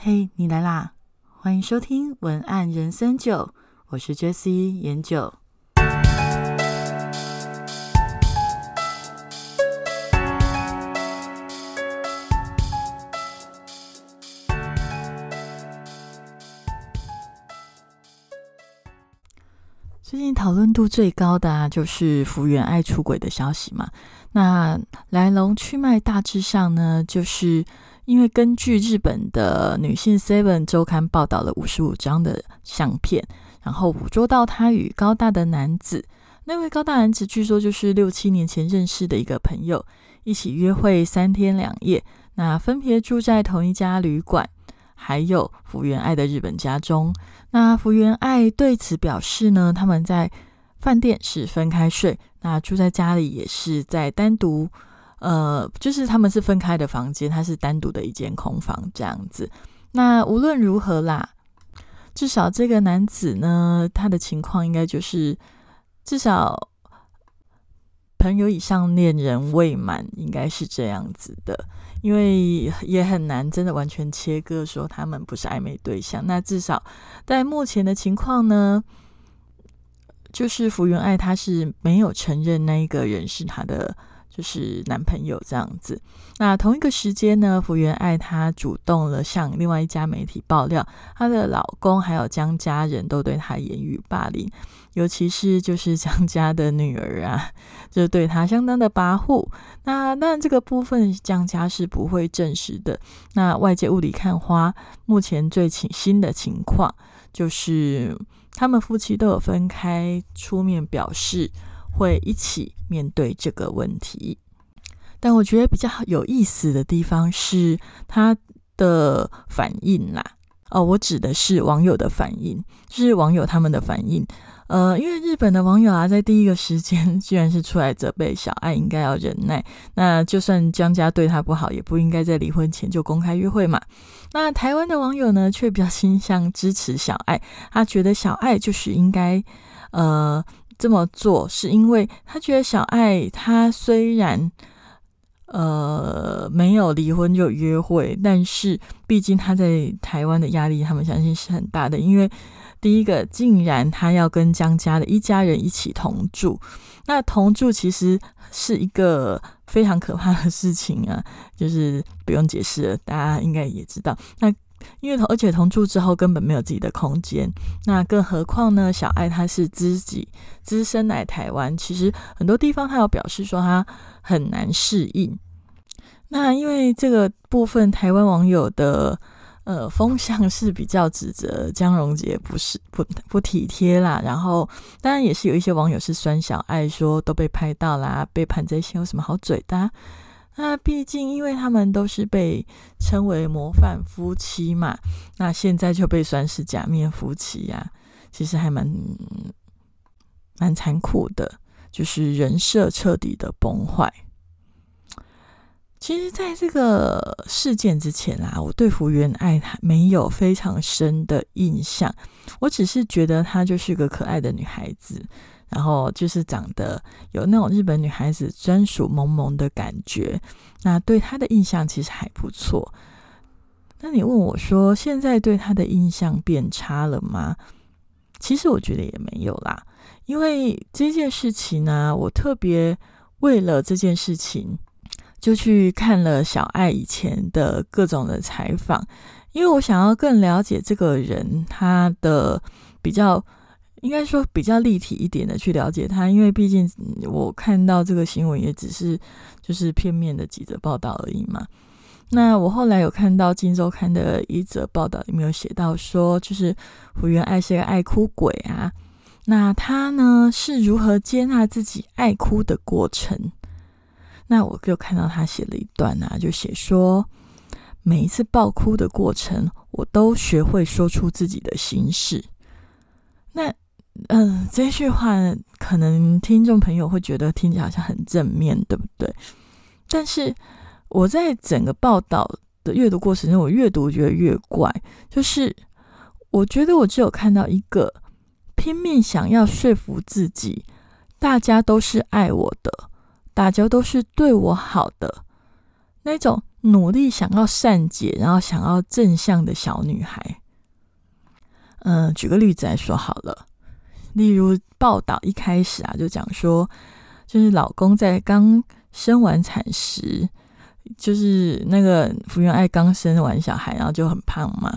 嘿，你来啦！欢迎收听文案人生九，我是 Jessie 研九。最近讨论度最高的啊，就是福原爱出轨的消息嘛。那来龙去脉大致上呢，就是因为根据日本的女性 Seven 周刊报道了五十五张的相片，然后捕捉到她与高大的男子。那位高大男子据说就是六七年前认识的一个朋友，一起约会三天两夜，那分别住在同一家旅馆，还有福原爱的日本家中。那福原爱对此表示呢，他们在饭店是分开睡，那住在家里也是在单独，呃，就是他们是分开的房间，他是单独的一间空房这样子。那无论如何啦，至少这个男子呢，他的情况应该就是至少朋友以上恋人未满，应该是这样子的。因为也很难真的完全切割说他们不是暧昧对象。那至少在目前的情况呢，就是福原爱她是没有承认那一个人是她的就是男朋友这样子。那同一个时间呢，福原爱她主动了向另外一家媒体爆料，她的老公还有江家人都对她言语霸凌。尤其是就是江家的女儿啊，就对她相当的跋扈。那但这个部分江家是不会证实的。那外界雾里看花，目前最新的情况就是他们夫妻都有分开出面表示会一起面对这个问题。但我觉得比较有意思的地方是他的反应啦。哦，我指的是网友的反应，就是网友他们的反应。呃，因为日本的网友啊，在第一个时间居然是出来责备小爱应该要忍耐。那就算江家对他不好，也不应该在离婚前就公开约会嘛。那台湾的网友呢，却比较倾向支持小爱，他觉得小爱就是应该呃这么做，是因为他觉得小爱他虽然呃没有离婚就约会，但是毕竟他在台湾的压力，他们相信是很大的，因为。第一个，竟然他要跟江家的一家人一起同住，那同住其实是一个非常可怕的事情啊，就是不用解释了，大家应该也知道。那因为而且同住之后根本没有自己的空间，那更何况呢？小爱她是自己资深来台湾，其实很多地方她有表示说她很难适应。那因为这个部分，台湾网友的。呃，风向是比较指责江荣杰不是不不体贴啦，然后当然也是有一些网友是酸小爱说都被拍到啦，背叛在先有什么好嘴的？那毕竟因为他们都是被称为模范夫妻嘛，那现在就被算是假面夫妻呀，其实还蛮蛮残酷的，就是人设彻底的崩坏。其实，在这个事件之前啊，我对福原爱她没有非常深的印象。我只是觉得她就是个可爱的女孩子，然后就是长得有那种日本女孩子专属萌萌的感觉。那对她的印象其实还不错。那你问我说，现在对她的印象变差了吗？其实我觉得也没有啦，因为这件事情呢，我特别为了这件事情。就去看了小爱以前的各种的采访，因为我想要更了解这个人，他的比较应该说比较立体一点的去了解他，因为毕竟我看到这个新闻也只是就是片面的几则报道而已嘛。那我后来有看到《金周刊》的一则报道，里面有写到说，就是福原爱是个爱哭鬼啊，那他呢是如何接纳自己爱哭的过程？那我就看到他写了一段啊，就写说，每一次爆哭的过程，我都学会说出自己的心事。那，嗯，这句话可能听众朋友会觉得听起来好像很正面对不对？但是我在整个报道的阅读过程中，我越读觉得越怪，就是我觉得我只有看到一个拼命想要说服自己，大家都是爱我的。大家都是对我好的那种，努力想要善解，然后想要正向的小女孩。嗯，举个例子来说好了，例如报道一开始啊，就讲说，就是老公在刚生完产时，就是那个福原爱刚生完小孩，然后就很胖嘛。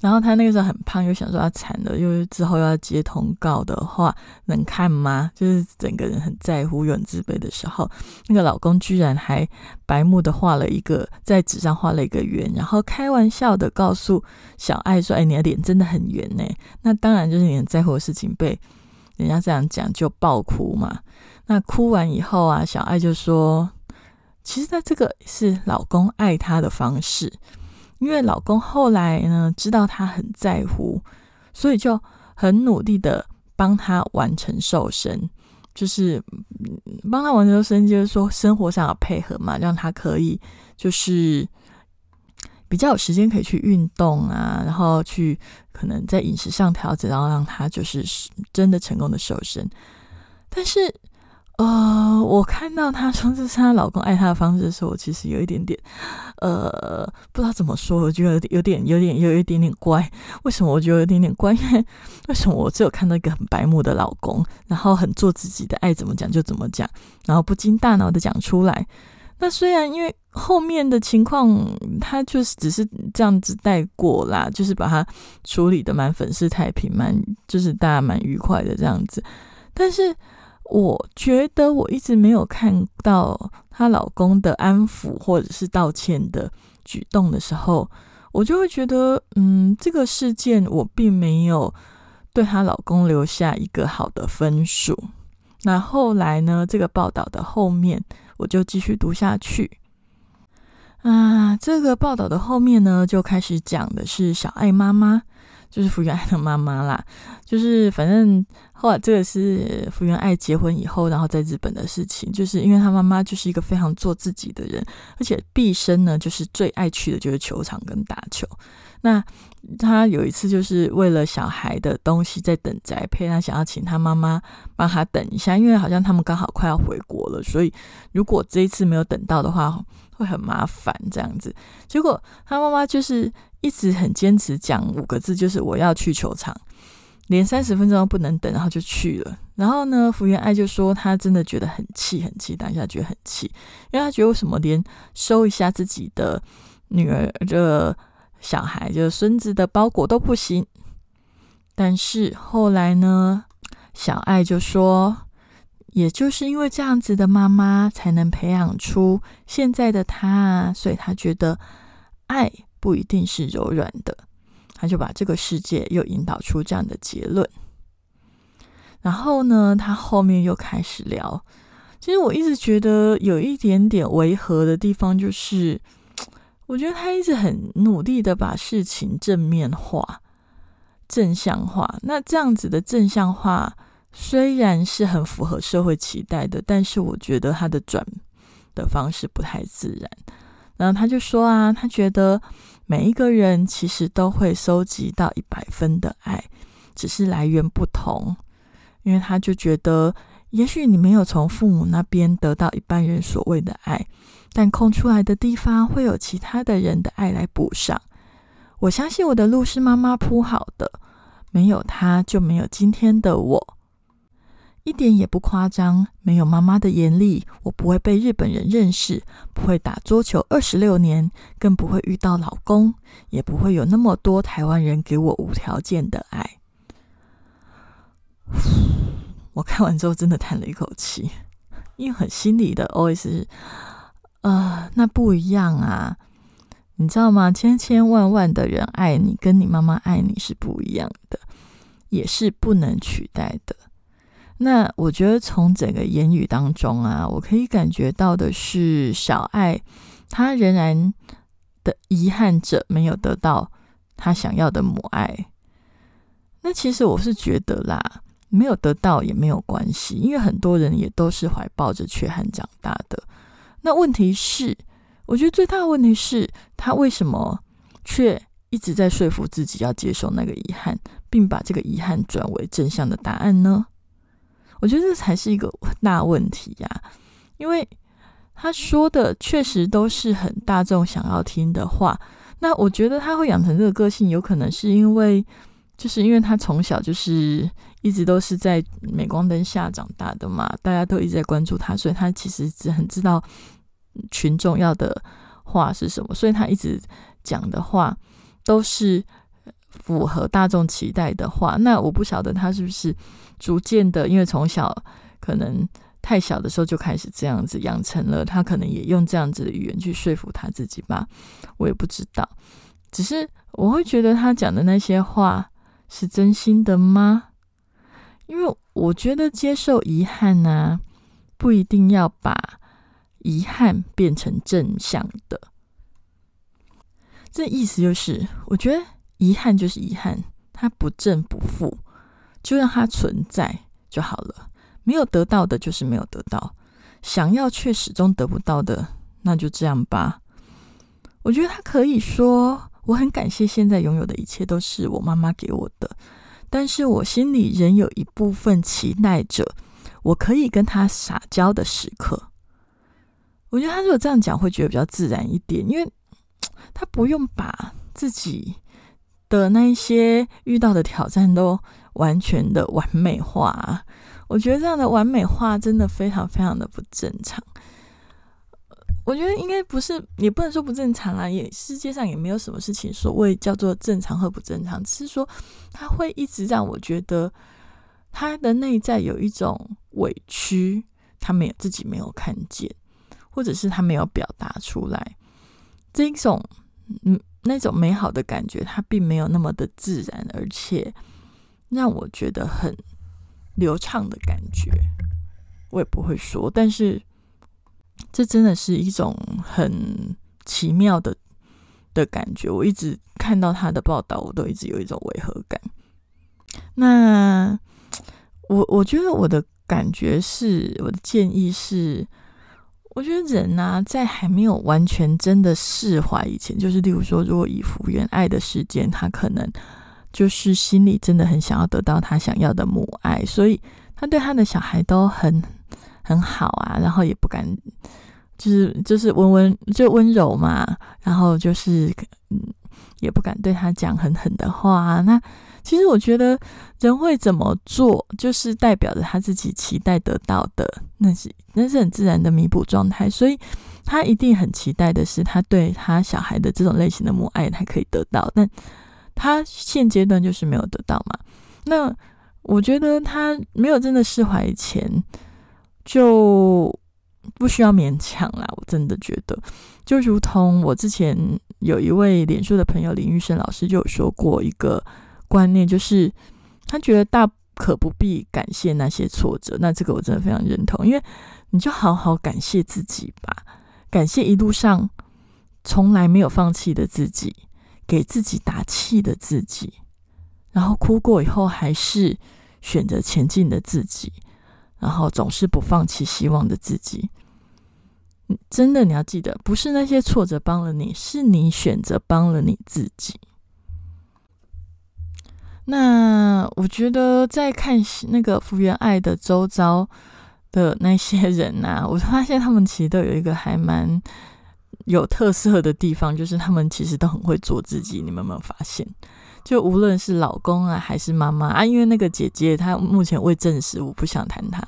然后她那个时候很胖，又想说要惨了，又之后要接通告的话，能看吗？就是整个人很在乎又很自卑的时候，那个老公居然还白目的画了一个在纸上画了一个圆，然后开玩笑的告诉小爱说：“哎，你的脸真的很圆呢。”那当然就是你很在乎的事情被人家这样讲，就爆哭嘛。那哭完以后啊，小爱就说：“其实他这个是老公爱她的方式。”因为老公后来呢，知道她很在乎，所以就很努力的帮她完成瘦身，就是帮她完成瘦身，就是说生活上要配合嘛，让她可以就是比较有时间可以去运动啊，然后去可能在饮食上调整，然后让她就是真的成功的瘦身，但是。呃，我看到她说这是她老公爱她的方式的时候，我其实有一点点，呃，不知道怎么说，我觉得有点、有点、有一点点怪。为什么我觉得有点点怪？因为为什么我只有看到一个很白目的老公，然后很做自己的，爱怎么讲就怎么讲，然后不经大脑的讲出来。那虽然因为后面的情况，他就是只是这样子带过啦，就是把他处理的蛮粉饰太平，蛮就是大家蛮愉快的这样子，但是。我觉得我一直没有看到她老公的安抚或者是道歉的举动的时候，我就会觉得，嗯，这个事件我并没有对她老公留下一个好的分数。那后来呢？这个报道的后面，我就继续读下去。啊，这个报道的后面呢，就开始讲的是小爱妈妈。就是福原爱的妈妈啦，就是反正后来这个是福原爱结婚以后，然后在日本的事情。就是因为她妈妈就是一个非常做自己的人，而且毕生呢就是最爱去的就是球场跟打球。那他有一次就是为了小孩的东西在等宅配，他想要请他妈妈帮他等一下，因为好像他们刚好快要回国了，所以如果这一次没有等到的话，会很麻烦这样子。结果他妈妈就是。一直很坚持讲五个字，就是我要去球场，连三十分钟都不能等，然后就去了。然后呢，福原爱就说她真的觉得很气，很气，当下觉得很气，因为她觉得为什么连收一下自己的女儿的小孩，就是孙子的包裹都不行。但是后来呢，小爱就说，也就是因为这样子的妈妈，才能培养出现在的她，所以她觉得爱。不一定是柔软的，他就把这个世界又引导出这样的结论。然后呢，他后面又开始聊。其实我一直觉得有一点点违和的地方，就是我觉得他一直很努力的把事情正面化、正向化。那这样子的正向化虽然是很符合社会期待的，但是我觉得他的转的方式不太自然。然后他就说啊，他觉得。每一个人其实都会收集到一百分的爱，只是来源不同。因为他就觉得，也许你没有从父母那边得到一般人所谓的爱，但空出来的地方会有其他的人的爱来补上。我相信我的路是妈妈铺好的，没有她就没有今天的我。一点也不夸张，没有妈妈的严厉，我不会被日本人认识，不会打桌球二十六年，更不会遇到老公，也不会有那么多台湾人给我无条件的爱。我看完之后真的叹了一口气，因为很心里的 OS，呃，那不一样啊，你知道吗？千千万万的人爱你，跟你妈妈爱你是不一样的，也是不能取代的。那我觉得从整个言语当中啊，我可以感觉到的是，小爱她仍然的遗憾着没有得到她想要的母爱。那其实我是觉得啦，没有得到也没有关系，因为很多人也都是怀抱着缺憾长大的。那问题是，我觉得最大的问题是，他为什么却一直在说服自己要接受那个遗憾，并把这个遗憾转为正向的答案呢？我觉得这才是一个大问题呀，因为他说的确实都是很大众想要听的话。那我觉得他会养成这个个性，有可能是因为，就是因为他从小就是一直都是在镁光灯下长大的嘛，大家都一直在关注他，所以他其实只很知道群众要的话是什么，所以他一直讲的话都是符合大众期待的话。那我不晓得他是不是逐渐的，因为从小可能。太小的时候就开始这样子养成了，他可能也用这样子的语言去说服他自己吧，我也不知道。只是我会觉得他讲的那些话是真心的吗？因为我觉得接受遗憾呢，不一定要把遗憾变成正向的。这意思就是，我觉得遗憾就是遗憾，它不正不负，就让它存在就好了。没有得到的，就是没有得到；想要却始终得不到的，那就这样吧。我觉得他可以说：“我很感谢现在拥有的一切都是我妈妈给我的，但是我心里仍有一部分期待着我可以跟他撒娇的时刻。”我觉得他如果这样讲，会觉得比较自然一点，因为 他不用把自己的那些遇到的挑战都完全的完美化。我觉得这样的完美化真的非常非常的不正常。我觉得应该不是，也不能说不正常啊。也世界上也没有什么事情所谓叫做正常和不正常，只是说他会一直让我觉得他的内在有一种委屈，他没有自己没有看见，或者是他没有表达出来。这一种嗯那种美好的感觉，它并没有那么的自然，而且让我觉得很。流畅的感觉，我也不会说，但是这真的是一种很奇妙的的感觉。我一直看到他的报道，我都一直有一种违和感。那我我觉得我的感觉是，我的建议是，我觉得人呐，在还没有完全真的释怀以前，就是例如说，如果以福原爱的事件，他可能。就是心里真的很想要得到他想要的母爱，所以他对他的小孩都很很好啊，然后也不敢，就是就是温温就温柔嘛，然后就是嗯也不敢对他讲很狠的话。那其实我觉得人会怎么做，就是代表着他自己期待得到的，那是那是很自然的弥补状态，所以他一定很期待的是他对他小孩的这种类型的母爱，他可以得到，但。他现阶段就是没有得到嘛？那我觉得他没有真的释怀以前，就不需要勉强啦。我真的觉得，就如同我之前有一位脸书的朋友林玉生老师就有说过一个观念，就是他觉得大可不必感谢那些挫折。那这个我真的非常认同，因为你就好好感谢自己吧，感谢一路上从来没有放弃的自己。给自己打气的自己，然后哭过以后还是选择前进的自己，然后总是不放弃希望的自己。真的，你要记得，不是那些挫折帮了你，是你选择帮了你自己。那我觉得，在看那个福原爱的周遭的那些人呐，我发现他们其实都有一个还蛮。有特色的地方就是他们其实都很会做自己，你们有没有发现？就无论是老公啊，还是妈妈啊，因为那个姐姐她目前未证实，我不想谈她。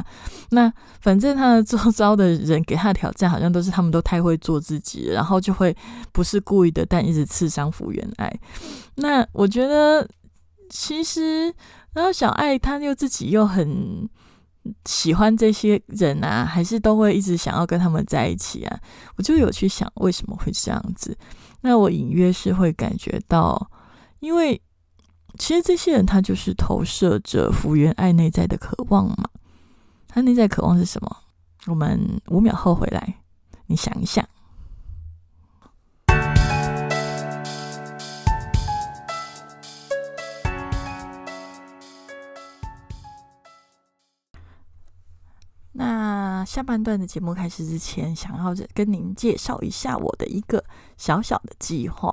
那反正她的周遭的人给她挑战，好像都是他们都太会做自己，然后就会不是故意的，但一直刺伤福原爱。那我觉得其实，然后小爱她又自己又很。喜欢这些人啊，还是都会一直想要跟他们在一起啊？我就有去想为什么会这样子。那我隐约是会感觉到，因为其实这些人他就是投射着福原爱内在的渴望嘛。他内在渴望是什么？我们五秒后回来，你想一想。那下半段的节目开始之前，想要跟您介绍一下我的一个小小的计划。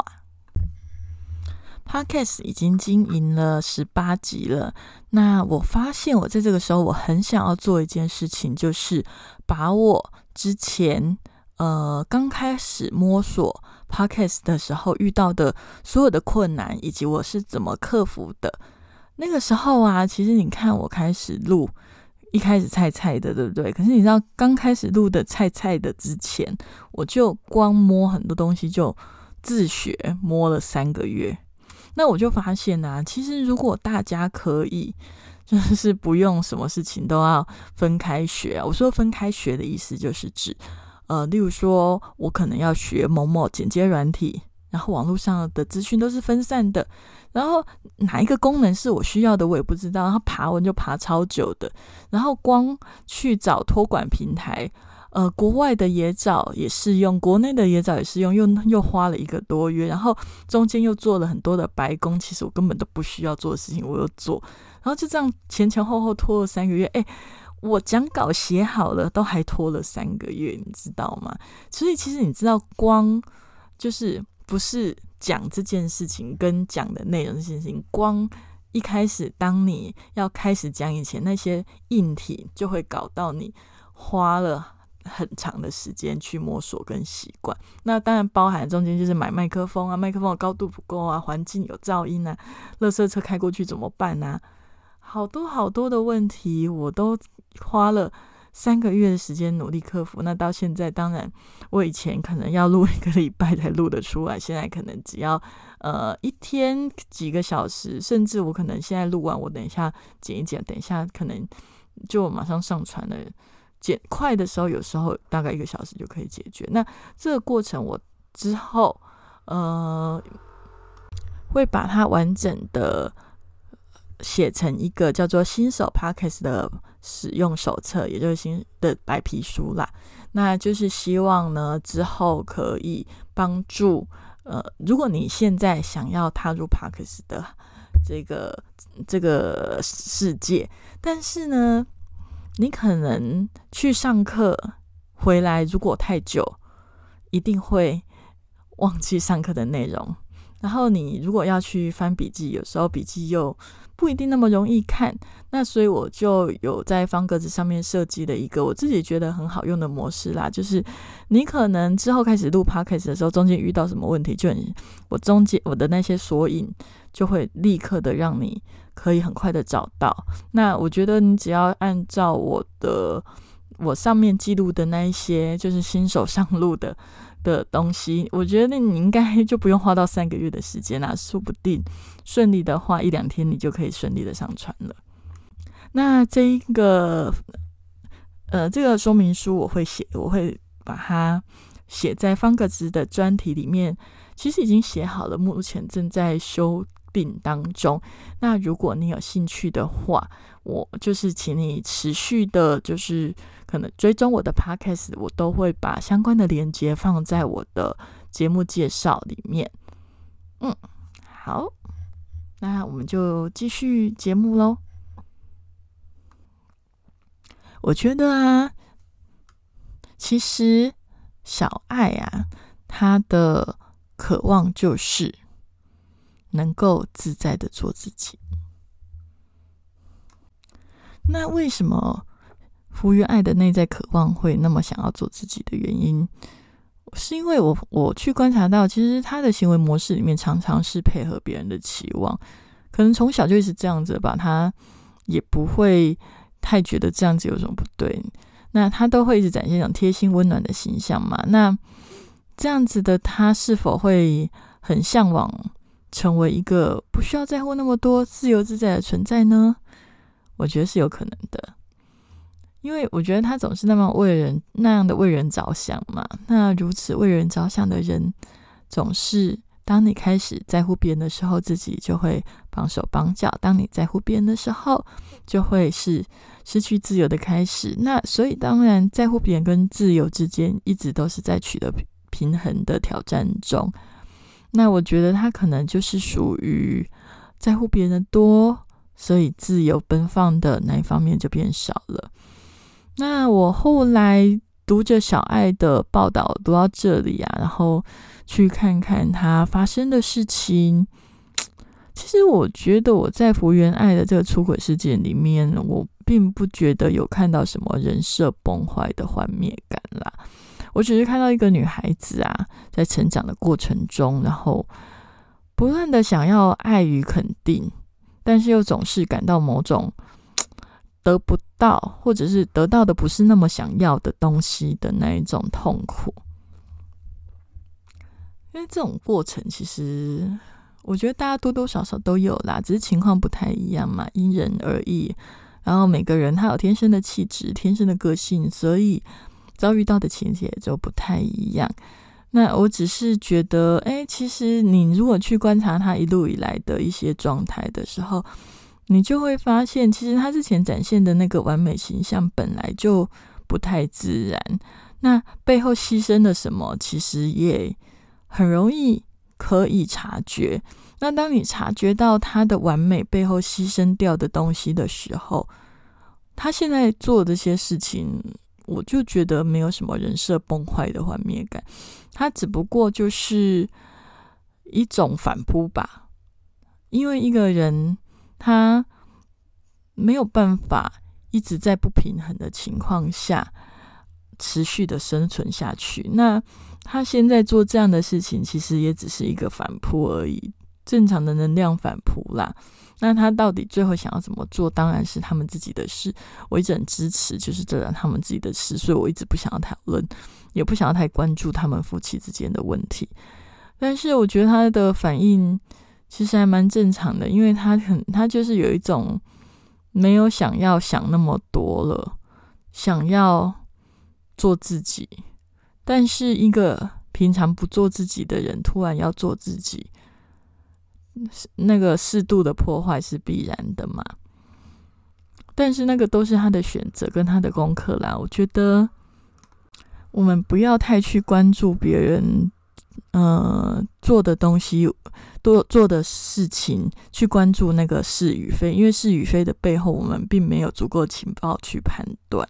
Podcast 已经经营了十八集了。那我发现，我在这个时候，我很想要做一件事情，就是把我之前呃刚开始摸索 podcast 的时候遇到的所有的困难，以及我是怎么克服的。那个时候啊，其实你看我开始录，一开始菜菜的，对不对？可是你知道，刚开始录的菜菜的之前，我就光摸很多东西就自学摸了三个月。那我就发现啊，其实如果大家可以，就是不用什么事情都要分开学啊。我说分开学的意思就是指，呃，例如说我可能要学某某剪接软体，然后网络上的资讯都是分散的，然后哪一个功能是我需要的，我也不知道。然后爬文就爬超久的，然后光去找托管平台。呃，国外的野找也适用，国内的野找也适用，又又花了一个多月，然后中间又做了很多的白工，其实我根本都不需要做的事情，我又做，然后就这样前前后后拖了三个月，哎，我讲稿写好了，都还拖了三个月，你知道吗？所以其实你知道，光就是不是讲这件事情跟讲的内容这件事情，光一开始当你要开始讲以前那些硬体，就会搞到你花了。很长的时间去摸索跟习惯，那当然包含中间就是买麦克风啊，麦克风的高度不够啊，环境有噪音啊，垃圾车开过去怎么办啊？好多好多的问题，我都花了三个月的时间努力克服。那到现在，当然我以前可能要录一个礼拜才录得出来，现在可能只要呃一天几个小时，甚至我可能现在录完，我等一下剪一剪，等一下可能就马上上传了。剪快的时候，有时候大概一个小时就可以解决。那这个过程，我之后呃会把它完整的写成一个叫做新手 Podcast 的使用手册，也就是新的白皮书啦。那就是希望呢之后可以帮助呃，如果你现在想要踏入 Podcast 的这个这个世界，但是呢。你可能去上课回来，如果太久，一定会忘记上课的内容。然后你如果要去翻笔记，有时候笔记又不一定那么容易看。那所以我就有在方格子上面设计了一个我自己觉得很好用的模式啦，就是你可能之后开始录 podcast 的时候，中间遇到什么问题，就很我中间我的那些索引就会立刻的让你。可以很快的找到。那我觉得你只要按照我的我上面记录的那一些，就是新手上路的的东西，我觉得你应该就不用花到三个月的时间啦。说不定顺利的话，一两天你就可以顺利的上传了。那这一个呃，这个说明书我会写，我会把它写在方格子的专题里面。其实已经写好了，目前正在修。病当中，那如果你有兴趣的话，我就是请你持续的，就是可能追踪我的 podcast，我都会把相关的链接放在我的节目介绍里面。嗯，好，那我们就继续节目喽。我觉得啊，其实小爱啊，他的渴望就是。能够自在的做自己。那为什么福原爱的内在渴望会那么想要做自己的原因，是因为我我去观察到，其实他的行为模式里面常常是配合别人的期望，可能从小就一直这样子吧，他也不会太觉得这样子有什么不对。那他都会一直展现一种贴心温暖的形象嘛？那这样子的他是否会很向往？成为一个不需要在乎那么多、自由自在的存在呢？我觉得是有可能的，因为我觉得他总是那么为人那样的为人着想嘛。那如此为人着想的人，总是当你开始在乎别人的时候，自己就会绑手绑脚；当你在乎别人的时候，就会是失去自由的开始。那所以，当然在乎别人跟自由之间，一直都是在取得平衡的挑战中。那我觉得他可能就是属于在乎别人多，所以自由奔放的那一方面就变少了。那我后来读着小爱的报道，读到这里啊，然后去看看他发生的事情。其实我觉得我在福原爱的这个出轨事件里面，我并不觉得有看到什么人设崩坏的幻灭感啦。我只是看到一个女孩子啊，在成长的过程中，然后不断的想要爱与肯定，但是又总是感到某种得不到，或者是得到的不是那么想要的东西的那一种痛苦。因为这种过程，其实我觉得大家多多少少都有啦，只是情况不太一样嘛，因人而异。然后每个人他有天生的气质、天生的个性，所以遭遇到的情节就不太一样。那我只是觉得，哎，其实你如果去观察他一路以来的一些状态的时候，你就会发现，其实他之前展现的那个完美形象本来就不太自然。那背后牺牲了什么，其实也很容易可以察觉。那当你察觉到他的完美背后牺牲掉的东西的时候，他现在做这些事情，我就觉得没有什么人设崩坏的幻灭感，他只不过就是一种反扑吧。因为一个人他没有办法一直在不平衡的情况下持续的生存下去，那他现在做这样的事情，其实也只是一个反扑而已。正常的能量反扑啦，那他到底最后想要怎么做？当然是他们自己的事，我一直很支持，就是这样他们自己的事，所以我一直不想要讨论，也不想要太关注他们夫妻之间的问题。但是我觉得他的反应其实还蛮正常的，因为他很他就是有一种没有想要想那么多了，想要做自己，但是一个平常不做自己的人，突然要做自己。那个适度的破坏是必然的嘛？但是那个都是他的选择跟他的功课啦。我觉得我们不要太去关注别人，呃，做的东西、多做的事情，去关注那个是与非，因为是与非的背后，我们并没有足够情报去判断。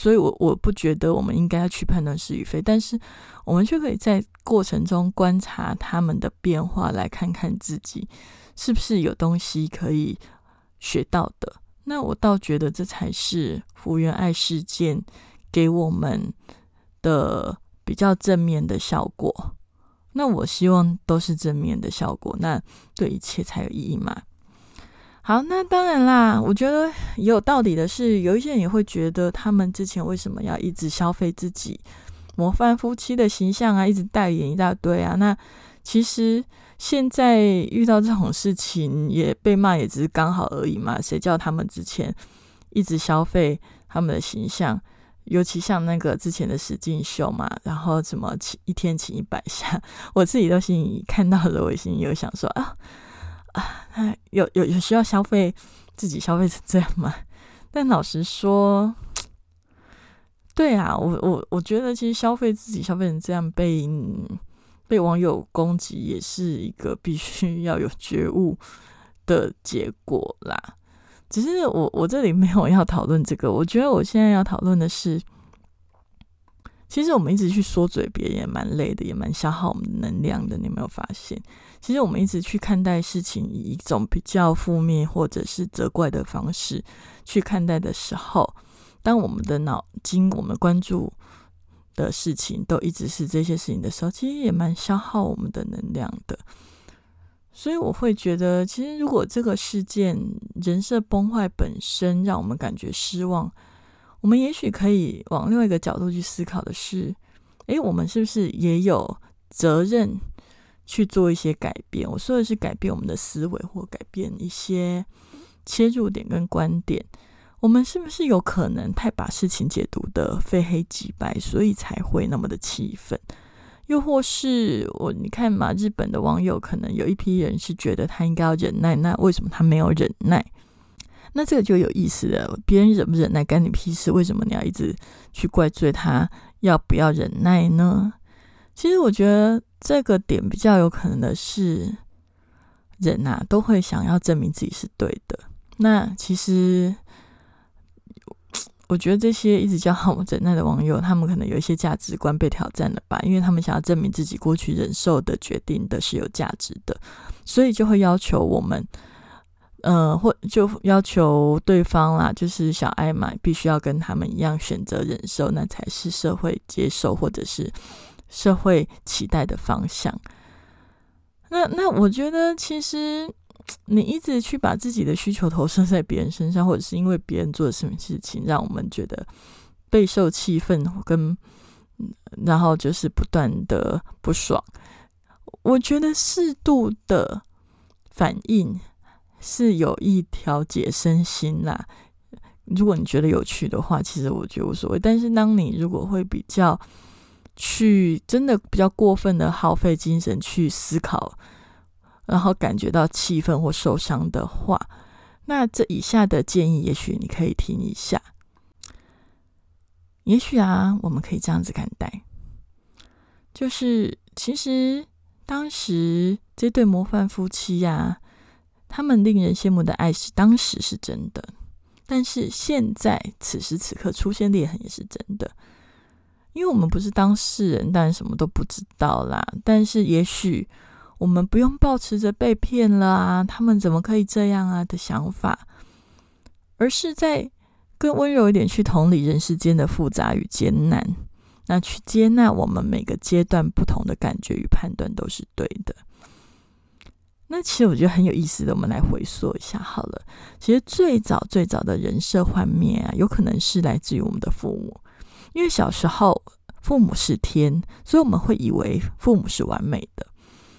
所以，我我不觉得我们应该要去判断是与非，但是我们却可以在过程中观察他们的变化，来看看自己是不是有东西可以学到的。那我倒觉得这才是福原爱事件给我们的比较正面的效果。那我希望都是正面的效果，那对一切才有意义嘛。好，那当然啦。我觉得也有道理的是，有一些人也会觉得，他们之前为什么要一直消费自己模范夫妻的形象啊，一直代言一大堆啊？那其实现在遇到这种事情，也被骂，也只是刚好而已嘛。谁叫他们之前一直消费他们的形象？尤其像那个之前的史进秀嘛，然后什么请一天请一百下，我自己都心里看到了，我心里有想说啊。啊，有有有需要消费自己消费成这样吗？但老实说，对啊，我我我觉得其实消费自己消费成这样被被网友攻击，也是一个必须要有觉悟的结果啦。只是我我这里没有要讨论这个，我觉得我现在要讨论的是。其实我们一直去说嘴别人也蛮累的，也蛮消耗我们能量的。你有没有发现？其实我们一直去看待事情，以一种比较负面或者是责怪的方式去看待的时候，当我们的脑筋、我们关注的事情都一直是这些事情的时候，其实也蛮消耗我们的能量的。所以我会觉得，其实如果这个事件人设崩坏本身让我们感觉失望。我们也许可以往另外一个角度去思考的是，诶，我们是不是也有责任去做一些改变？我说的是改变我们的思维，或改变一些切入点跟观点。我们是不是有可能太把事情解读的非黑即白，所以才会那么的气愤？又或是我你看嘛，日本的网友可能有一批人是觉得他应该要忍耐，那为什么他没有忍耐？那这个就有意思了，别人忍不忍耐干你屁事？为什么你要一直去怪罪他要不要忍耐呢？其实我觉得这个点比较有可能的是，人啊都会想要证明自己是对的。那其实我觉得这些一直叫我忍耐的网友，他们可能有一些价值观被挑战了吧？因为他们想要证明自己过去忍受的决定的是有价值的，所以就会要求我们。呃，或就要求对方啦，就是小爱嘛，必须要跟他们一样选择忍受，那才是社会接受或者是社会期待的方向。那那我觉得，其实你一直去把自己的需求投射在别人身上，或者是因为别人做的什么事情，让我们觉得备受气愤，跟然后就是不断的不爽。我觉得适度的反应是有意调节身心啦。如果你觉得有趣的话，其实我觉得无所谓。但是当你如果会比较去真的比较过分的耗费精神去思考，然后感觉到气愤或受伤的话，那这以下的建议，也许你可以听一下。也许啊，我们可以这样子看待，就是其实。当时这对模范夫妻呀，他们令人羡慕的爱是当时是真的，但是现在此时此刻出现裂痕也是真的，因为我们不是当事人，当然什么都不知道啦。但是也许我们不用抱持着被骗了啊，他们怎么可以这样啊的想法，而是在更温柔一点去同理人世间的复杂与艰难。那去接纳我们每个阶段不同的感觉与判断都是对的。那其实我觉得很有意思的，我们来回溯一下好了。其实最早最早的人设幻灭啊，有可能是来自于我们的父母，因为小时候父母是天，所以我们会以为父母是完美的。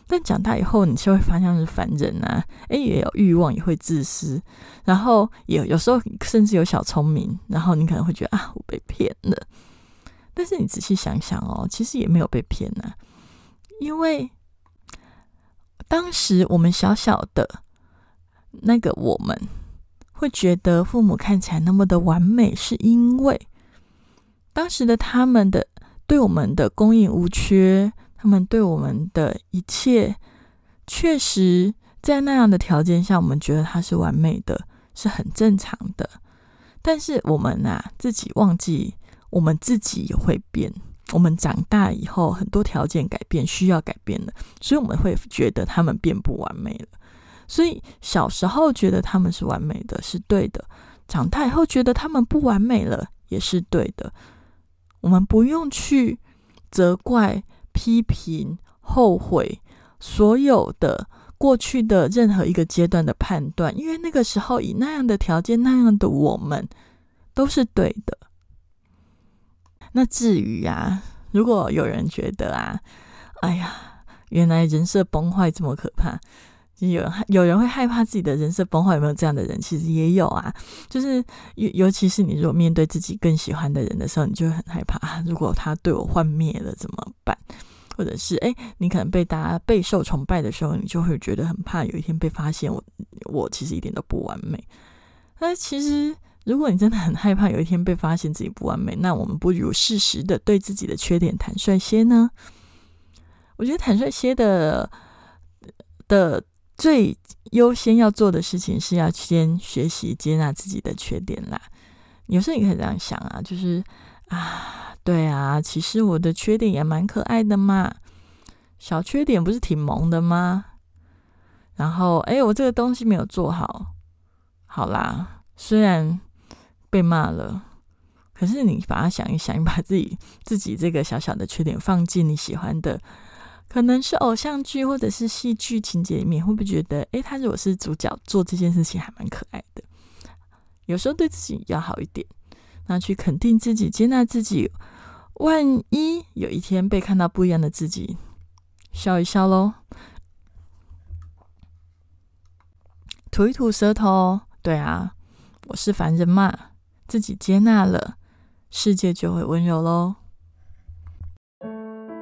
但长大以后，你就会发现是凡人啊，哎，也有欲望，也会自私，然后也有时候甚至有小聪明，然后你可能会觉得啊，我被骗了。但是你仔细想想哦，其实也没有被骗呐，因为当时我们小小的那个我们会觉得父母看起来那么的完美，是因为当时的他们的对我们的供应无缺，他们对我们的一切确实在那样的条件下，我们觉得他是完美的，是很正常的。但是我们呐，自己忘记。我们自己也会变，我们长大以后很多条件改变，需要改变了，所以我们会觉得他们变不完美了。所以小时候觉得他们是完美的，是对的；长大以后觉得他们不完美了，也是对的。我们不用去责怪、批评、后悔所有的过去的任何一个阶段的判断，因为那个时候以那样的条件、那样的我们都是对的。那至于啊，如果有人觉得啊，哎呀，原来人设崩坏这么可怕，有人有人会害怕自己的人设崩坏，有没有这样的人？其实也有啊，就是尤尤其是你如果面对自己更喜欢的人的时候，你就会很害怕，如果他对我幻灭了怎么办？或者是哎，你可能被大家备受崇拜的时候，你就会觉得很怕有一天被发现我我其实一点都不完美。那其实。如果你真的很害怕有一天被发现自己不完美，那我们不如适时的对自己的缺点坦率些呢？我觉得坦率些的的最优先要做的事情是要先学习接纳自己的缺点啦。有时候你可以这样想啊，就是啊，对啊，其实我的缺点也蛮可爱的嘛，小缺点不是挺萌的吗？然后，哎，我这个东西没有做好，好啦，虽然。被骂了，可是你把它想一想，你把自己自己这个小小的缺点放进你喜欢的，可能是偶像剧或者是戏剧情节里面，会不会觉得，诶，他如果是主角做这件事情还蛮可爱的？有时候对自己要好一点，那去肯定自己，接纳自己。万一有一天被看到不一样的自己，笑一笑喽，吐一吐舌头。对啊，我是凡人嘛。自己接纳了，世界就会温柔喽。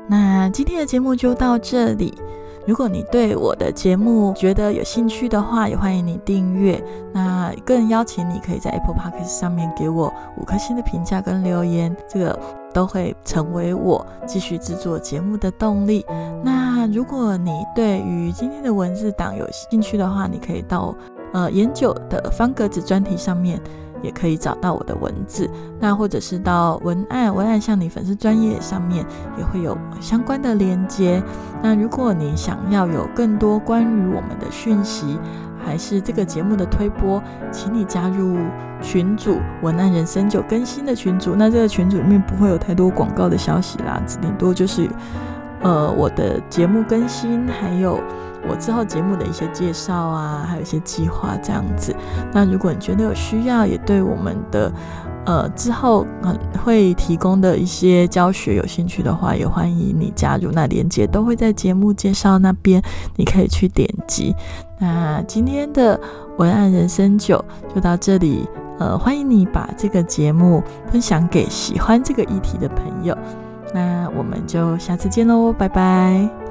那今天的节目就到这里。如果你对我的节目觉得有兴趣的话，也欢迎你订阅。那更邀请你可以在 Apple Podcast 上面给我五颗星的评价跟留言，这个都会成为我继续制作节目的动力。那如果你对于今天的文字档有兴趣的话，你可以到呃研究的方格子专题上面。也可以找到我的文字。那或者是到文案文案向你粉丝专业上面也会有相关的连接。那如果你想要有更多关于我们的讯息，还是这个节目的推播，请你加入群组文案人生就更新的群组。那这个群组里面不会有太多广告的消息啦，顶多就是呃我的节目更新，还有我之后节目的一些介绍啊，还有一些计划这样子。那如果你觉得有需要，也对我们的呃之后嗯会提供的一些教学有兴趣的话，也欢迎你加入。那链接都会在节目介绍那边，你可以去点击。那今天的文案人生九就到这里，呃，欢迎你把这个节目分享给喜欢这个议题的朋友。那我们就下次见喽，拜拜。